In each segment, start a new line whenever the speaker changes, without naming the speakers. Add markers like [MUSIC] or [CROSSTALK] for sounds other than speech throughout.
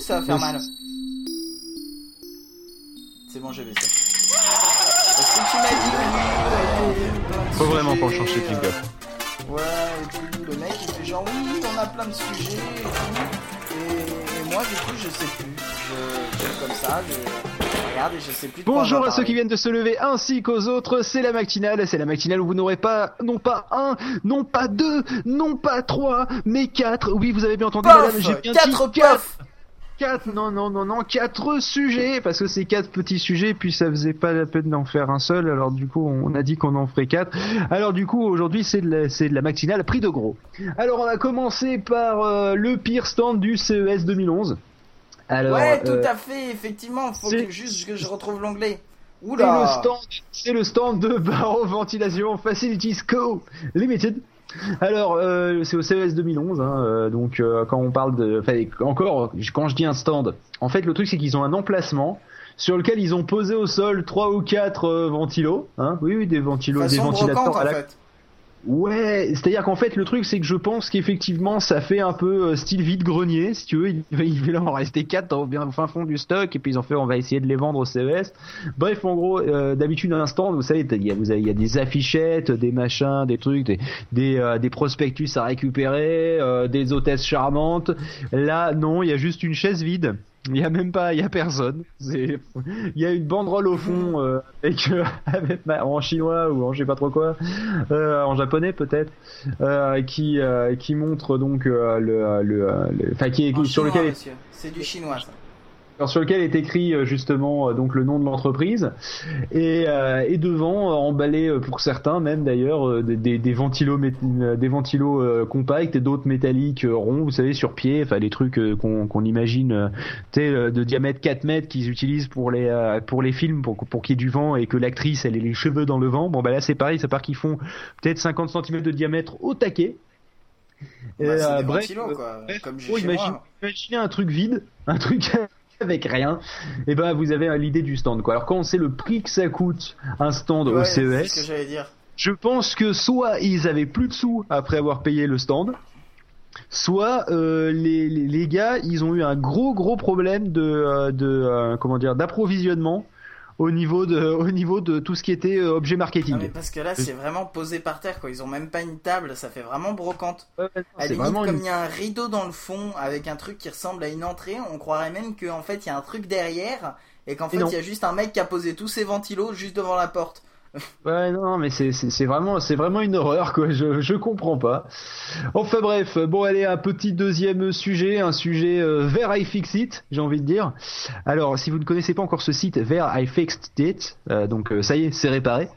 ça va faire mal C'est bon, j'ai baissé. Est-ce que tu m'as dit oui
Faut vraiment change ces jingle.
Ouais, et puis le mec il fait genre oui, on a plein de sujets et tout. Et, et moi du coup je sais plus. Je, comme ça, je regarde et je sais plus
Bonjour à ceux qui viennent de se lever ainsi qu'aux autres, c'est la matinale, c'est la matinale où vous n'aurez pas, non pas un, non pas deux, non pas trois, mais quatre, oui vous avez bien entendu madame, j'ai bien
Quatre
dit quatre,
pofs
quatre, non non non non, quatre sujets, parce que c'est quatre petits sujets, puis ça faisait pas la peine d'en faire un seul, alors du coup on a dit qu'on en ferait quatre, alors du coup aujourd'hui c'est de, la- c'est de la matinale prix de gros. Alors on va commencer par euh, le pire stand du CES 2011. Alors,
Ouais, tout
euh,
à fait, effectivement, faut que juste que je retrouve l'onglet.
C'est le stand, c'est le stand de [LAUGHS] Barrow Ventilation Facilities Co. Limited. Alors, euh, c'est au CES 2011, hein, euh, donc euh, quand on parle de, enfin, encore, quand je dis un stand, en fait le truc c'est qu'ils ont un emplacement sur lequel ils ont posé au sol trois ou quatre euh, ventilos, hein, oui, oui, des ventilos, des ventilateurs
brocante
à
en
la
fait.
Ouais, c'est-à-dire qu'en fait le truc c'est que je pense qu'effectivement ça fait un peu euh, style vide grenier si tu veux, il, [LAUGHS] il va en rester quatre au bien au fin fond du stock et puis ils ont fait on va essayer de les vendre au CES. Bref en gros euh, d'habitude un stand vous savez il y a, vous avez, il des affichettes, des machins, des trucs, des euh, prospectus à récupérer, des hôtesses charmantes. Là non, il y a juste une chaise vide. Il y a même pas, il y a personne. Il y a une banderole au fond euh, avec, euh, [LAUGHS] avec ma- en chinois ou en je sais pas trop quoi, euh, en japonais peut-être, euh, qui euh, qui montre donc euh, le le, le- enfin qui est sur
chinois,
lequel.
C'est du chinois ça.
Sur lequel est écrit euh, justement euh, donc le nom de l'entreprise. Et, euh, et devant emballé pour certains même d'ailleurs des, des, des ventilos mét- des ventilos euh, compacts et d'autres métalliques ronds vous savez sur pied enfin des trucs qu'on qu'on imagine de diamètre 4 mètres qu'ils utilisent pour les pour les films pour pour qu'il y ait du vent et que l'actrice elle ait les cheveux dans le vent. Bon bah là c'est pareil c'est part qu'ils font peut-être 50 cm de diamètre au taquet.
Bah,
euh, bref,
ventilos, quoi.
bref,
Comme
oh, imagine- imaginez un truc vide, un truc [LAUGHS] avec rien, et ben vous avez l'idée du stand quoi. Alors quand on sait le prix que ça coûte un stand au
ce que
CES,
j'allais dire.
je pense que soit ils avaient plus de sous après avoir payé le stand, soit euh, les, les, les gars ils ont eu un gros gros problème de, euh, de euh, comment dire d'approvisionnement au niveau de au niveau de tout ce qui était euh, objet marketing.
Non, mais parce que là, c'est vraiment posé par terre, quoi. Ils ont même pas une table, ça fait vraiment brocante.
Ouais,
À limite,
vraiment
comme
une-
il y a un rideau dans le fond avec un truc qui ressemble à une entrée, on croirait même qu'en fait, il y a un truc derrière et qu'en fait, il y a juste un mec qui a posé tous ses ventilos juste devant la porte.
Ouais, non, mais c'est vraiment une horreur quoi. Je comprends pas. Enfin bref, bon allez un petit deuxième sujet, un sujet euh, vers I Fix It, j'ai envie de dire. Alors si vous ne connaissez pas encore ce site, vers I Fixed It, euh, donc euh, ça y est, c'est réparé.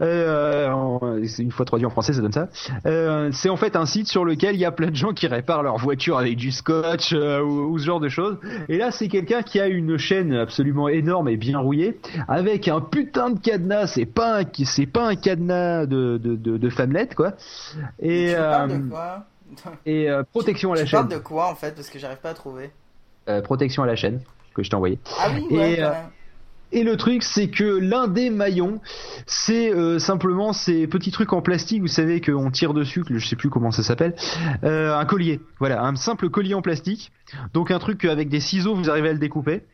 Euh, une fois traduit en français, ça donne ça. Euh, c'est en fait un site sur lequel il y a plein de gens qui réparent leur voiture avec du scotch ou, ce genre de choses. Et là, c'est quelqu'un qui a une chaîne absolument énorme et bien rouillée, avec un putain de cadenas. C'est pas un, c'est pas un cadenas de de de, de femmelette quoi. Et
tu parles
euh,
de quoi
et euh, protection à la
Tu
chaîne.
parles de quoi en fait Parce que j'arrive pas à trouver.
Euh, protection à la chaîne que je t'ai envoyé.
Ah oui,
Et,
ouais.
Et le truc, c'est que l'un des maillons, c'est euh, simplement ces petits trucs en plastique, vous savez qu'on tire dessus, que je sais plus comment ça s'appelle, euh, un collier. Voilà, un simple collier en plastique. Donc un truc qu'avec des ciseaux, vous arrivez à le découper.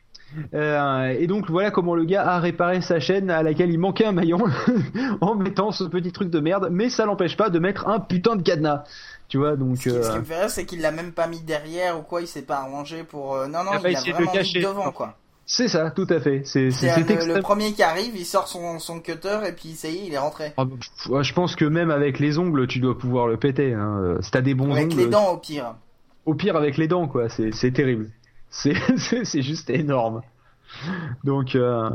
Euh, et donc voilà comment le gars a réparé sa chaîne à laquelle il manquait un maillon [LAUGHS] en mettant ce petit truc de merde, mais ça l'empêche pas de mettre un putain de cadenas. Tu vois, donc...
Ce qui, ce qui
euh,
me fait rire, c'est qu'il l'a même pas mis derrière ou quoi, il s'est pas arrangé pour. euh, Non, non,
Il a pas
il a
de
vraiment mis devant quoi.
C'est ça, tout à fait. C'est
le, le premier qui arrive, il sort son, son cutter et puis ça y est, il est rentré.
Ah, bah, je pense que même avec les ongles, tu dois pouvoir le péter. Hein. Si t'as des bons
Avec
ongles,
les dents au pire.
au pire avec les dents, quoi. C'est terrible. [LAUGHS] C'est juste énorme. Donc euh,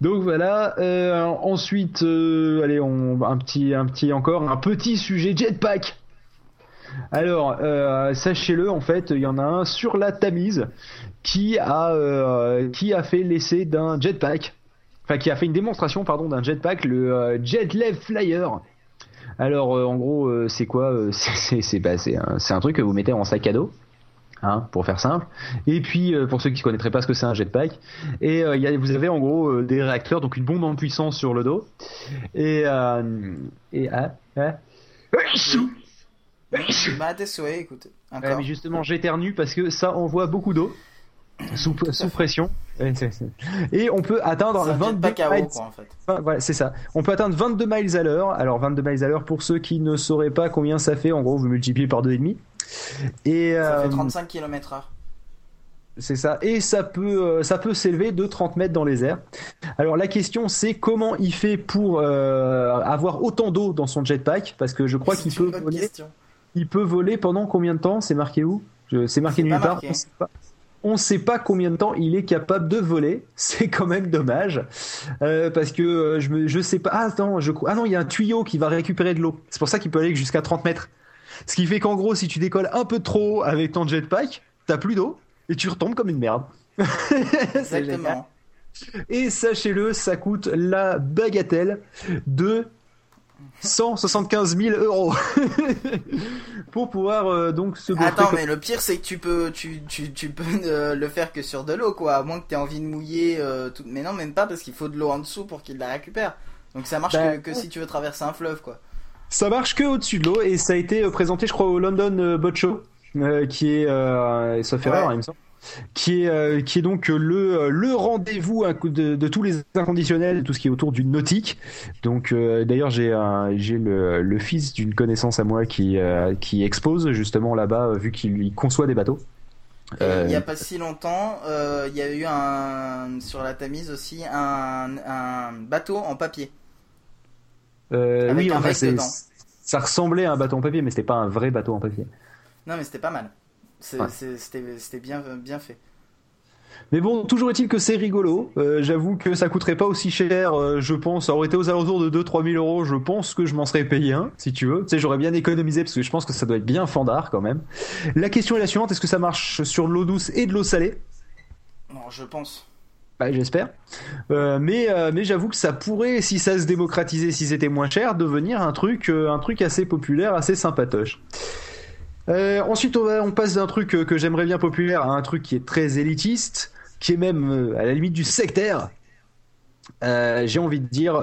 voilà. Euh, ensuite, euh, allez, un petit un petit encore un petit sujet jetpack. Alors, sachez-le, en fait, il y en a un sur la Tamise qui a fait l'essai d'un jetpack, enfin qui a fait une démonstration, pardon, d'un jetpack, le Jetlev Flyer. Alors, en gros, c'est quoi [LAUGHS] bah, c'est un truc que vous mettez en sac à dos. Hein, pour faire simple. Et puis, euh, pour ceux qui ne connaîtraient pas ce que c'est un jetpack, et euh, y a, vous avez en gros euh, des réacteurs, donc une bombe en puissance sur le dos. Et, euh, et ah, ah.
Bah, souhaits, écoute.
Ouais, mais justement, j'éternue parce que ça envoie beaucoup d'eau. sous, sous pression. [LAUGHS] Et on peut atteindre 22 miles.
Quoi, en fait.
voilà, c'est ça. On peut atteindre 22 miles à l'heure. Alors 22 miles à l'heure pour ceux qui ne sauraient pas combien ça fait. En gros, vous multipliez par 2,5.
Et ça fait 35 km/h.
C'est ça. Et ça peut, euh, ça peut s'élever de 30 mètres dans les airs. Alors la question c'est comment il fait pour euh, avoir autant d'eau dans son jetpack? Parce que je crois qu'il peut voler. Il peut voler pendant combien de temps? C'est marqué où? C'est marqué nulle part. On ne sait pas combien de temps il est capable de voler. [LAUGHS] C'est quand même dommage euh, parce que je je sais pas. Ah, attends, je ah non, il y a un tuyau qui va récupérer de l'eau. C'est pour ça qu'il peut aller jusqu'à 30 mètres. Ce qui fait qu'en gros, si tu décolles un peu trop avec ton jetpack, t'as plus d'eau et tu retombes comme une merde. [LAUGHS]
Exactement.
Et sachez-le, ça coûte la bagatelle de 175 000 euros [LAUGHS] pour pouvoir euh, donc se
Attends, mais le pire c'est que tu peux, tu, tu, tu peux [LAUGHS] le faire que sur de l'eau, quoi. À moins que tu aies envie de mouiller. Euh, tout... Mais non, même pas parce qu'il faut de l'eau en dessous pour qu'il la récupère. Donc ça marche bah, que, si tu veux traverser un fleuve, quoi.
Ça marche que au-dessus de l'eau et ça a été euh, présenté, je crois, au London Boat Show. Euh, qui est, euh, sauf erreur, hein, il me semble, qui est, euh, qui est donc le, le rendez-vous de, de, tous les inconditionnels, tout ce qui est autour du nautique. Donc, d'ailleurs, j'ai j'ai le, le fils d'une connaissance à moi qui, qui expose justement là-bas, vu qu'il conçoit des bateaux.
Il n'y a pas si longtemps, il y a eu un, sur la Tamise aussi un, un bateau en papier.
Avec oui, un mec dedans. Ça ressemblait à un bateau en papier, mais c'était pas un vrai bateau en papier.
Non, mais c'était pas mal. C'était bien, bien fait.
Mais bon, toujours est-il que c'est rigolo. Euh, j'avoue que ça coûterait pas aussi cher, euh, je pense. Ça aurait été aux alentours de 2-3 000 euros. Je pense que je m'en serais payé un, si tu veux. Tu sais, j'aurais bien économisé parce que je pense que ça doit être bien fandard quand même. La question est la suivante est-ce que ça marche sur de l'eau douce et de l'eau salée?
Non, je pense.
Bah, j'espère. Euh, mais mais j'avoue que ça pourrait, si ça se démocratisait, si c'était moins cher, devenir un truc, un truc assez populaire, assez sympatoche. Euh, ensuite, on, passe d'un truc que, j'aimerais bien populaire à un truc qui est très élitiste, qui est même euh, à la limite du sectaire. Euh, j'ai envie de dire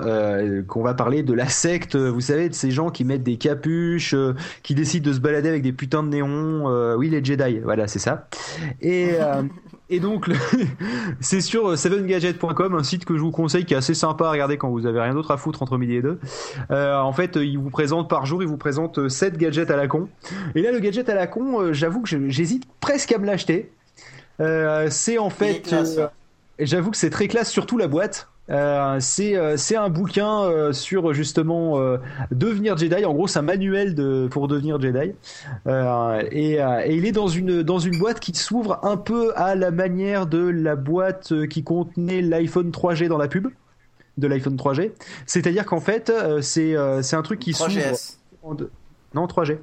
qu'on va parler de la secte, vous savez, de ces gens qui mettent des capuches, qui décident de se balader avec des putains de néons. oui, les Jedi, voilà, c'est ça. Et, [LAUGHS] et donc, [LAUGHS] c'est sur 7gadget.com, un site que je vous conseille qui est assez sympa à regarder quand vous avez rien d'autre à foutre entre midi et deux. Euh, en fait, il vous présente par jour, il vous présente 7 gadgets à la con. Et là, le gadget à la con, euh, j'avoue que j'hésite presque à me l'acheter. Euh, c'est en fait, j'avoue que c'est très classe, surtout la boîte. Euh, c'est euh, c'est un bouquin euh, sur justement devenir Jedi. En gros, c'est un manuel de pour devenir Jedi. Et, et, il est dans une dans une boîte qui s'ouvre un peu à la manière de la boîte qui contenait l'iPhone 3G dans la pub de l'iPhone 3G. C'est-à-dire qu'en fait, c'est c'est un truc qui s'ouvre. Non, 3G.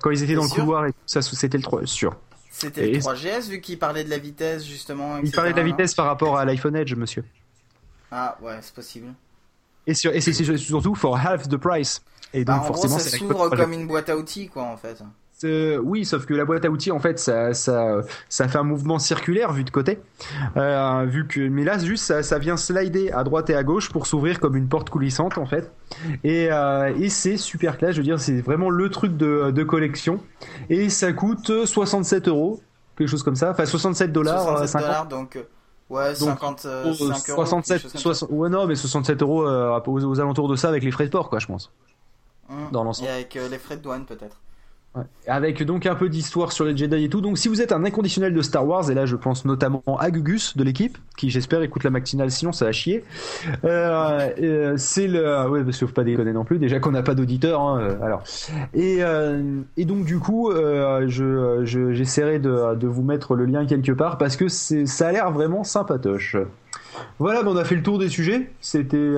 Quand ils étaient dans le couloir, et ça c'était le 3 sûr.
C'était le 3GS vu qu'il parlait de la vitesse justement.
il parlait de la vitesse par rapport à l'iPhone Edge, monsieur.
Ah ouais, c'est possible.
Et, et c'est surtout for half the price. Et
donc bah, forcément, ça s'ouvre comme une boîte à outils, quoi, en fait.
Oui, sauf que la boîte à outils, en fait, ça, ça, ça fait un mouvement circulaire vu de côté. Euh, vu que, mais là, juste, ça, ça, vient slider à droite et à gauche pour s'ouvrir comme une porte coulissante, en fait. Et, euh, et c'est super classe. Je veux dire, c'est vraiment le truc de, de collection. Et ça coûte 67 euros, quelque chose comme ça. Enfin, 67 dollars.
67 dollars, donc Ouais, 50, 5 euh, euros.
67, ouais, non, mais 67 euros euh, aux, alentours de ça avec les frais de port, quoi, je pense.
Mmh. Dans l'ensemble. Et avec euh, les frais de douane, peut-être.
Avec donc un peu d'histoire sur les Jedi et tout. Donc si vous êtes un inconditionnel de Star Wars, et là je pense notamment à Gugus de l'équipe, qui j'espère écoute la matinale, sinon ça va chier. Euh, euh, c'est le, ouais, parce qu'il faut pas déconner non plus. Déjà qu'on n'a pas d'auditeurs, hein, euh, alors. Et, et donc du coup, je, j'essaierai de, de vous mettre le lien quelque part parce que ça a l'air vraiment sympatoche. Voilà, on a fait le tour des sujets. C'était,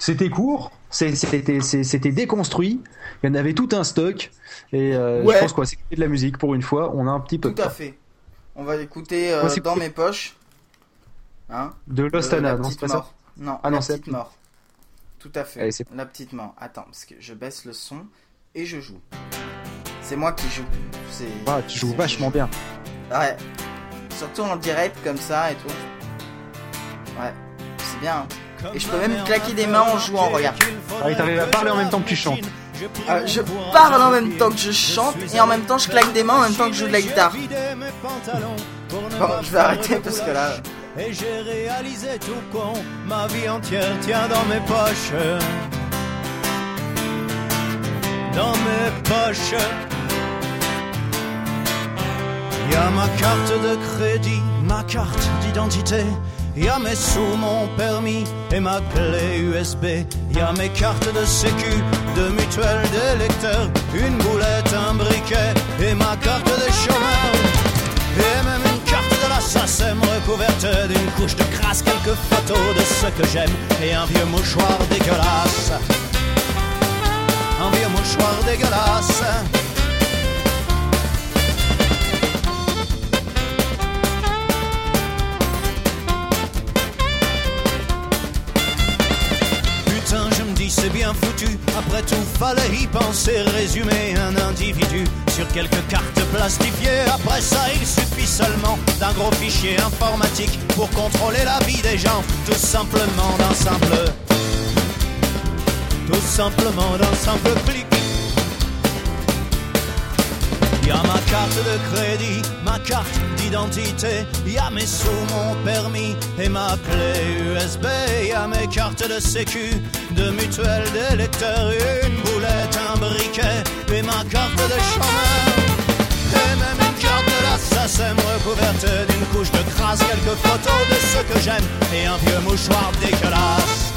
c'était court, c'était, déconstruit. Il y en avait tout un stock. Et euh, je pense qu'on va s'écouter de la musique pour une fois. On a un petit peu
Tout à fait. On va écouter euh, dans mes poches.
Hein de Lost Anna, non, c'est pas ça
Non, ah, la non, petite mort. Tout à fait. la petite mort. Attends, parce que je baisse le son et je joue. C'est moi qui joue.
Ah, tu joues vachement bien.
Ouais. Surtout en direct comme ça et tout. Ouais. C'est bien. Hein. Et je peux même claquer des mains en jouant, regarde.
Ah, t'arrives à parler en même temps que tu chantes.
Euh, je parle en même temps que je chante et en même temps je claque des mains en même temps que je joue de la guitare. Bon, je vais arrêter parce que là.
Et j'ai réalisé tout con, ma vie entière tient dans mes poches. Dans mes poches. Y a ma carte de crédit, ma carte d'identité. Y a mes sous, mon permis et ma clé USB. Y a mes cartes de sécu, de mutuelle, d'électeur. Une boulette, un briquet et ma carte de chômeur. Et même une carte de la SACEM recouverte d'une couche de crasse. Quelques photos de ce que j'aime et un vieux mouchoir dégueulasse. Un vieux mouchoir dégueulasse. Fallait y penser. Résumer un individu sur quelques cartes plastifiées. Après ça, il suffit seulement d'un gros fichier informatique pour contrôler la vie des gens. Tout simplement d'un simple. Tout simplement d'un simple clic. Y a ma carte de crédit, ma carte d'identité, y a mes sous, mon permis et ma clé USB, y a mes cartes de sécu, de mutuelle, d'électeur, une un briquet et ma carte de chômeur. Et même une carte de la SACEM recouverte d'une couche de crasse, quelques photos de ce que j'aime et un vieux mouchoir dégueulasse.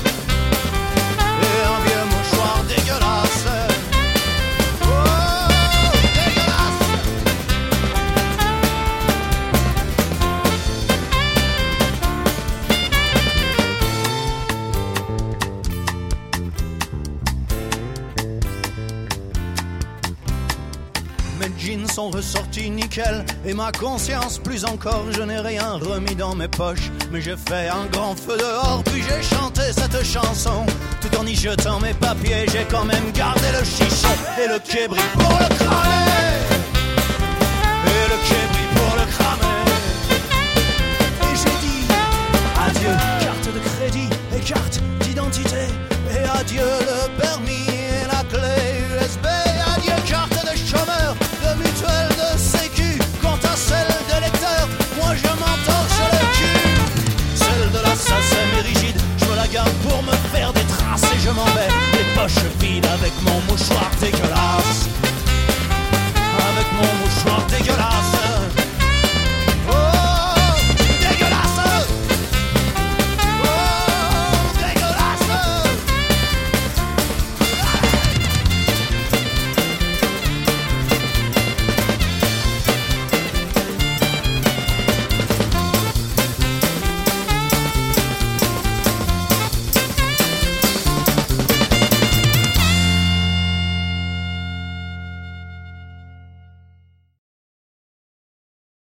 sont ressortis nickel. Et ma conscience plus encore je n'ai rien remis dans mes poches. Mais j'ai fait un grand feu dehors puis j'ai chanté cette chanson. Tout en y jetant mes papiers j'ai quand même gardé le chichon et le kébri pour le cramer. Et le kébri pour le cramer. Et j'ai dit adieu. Carte de crédit et carte d'identité. Et adieu. slaptic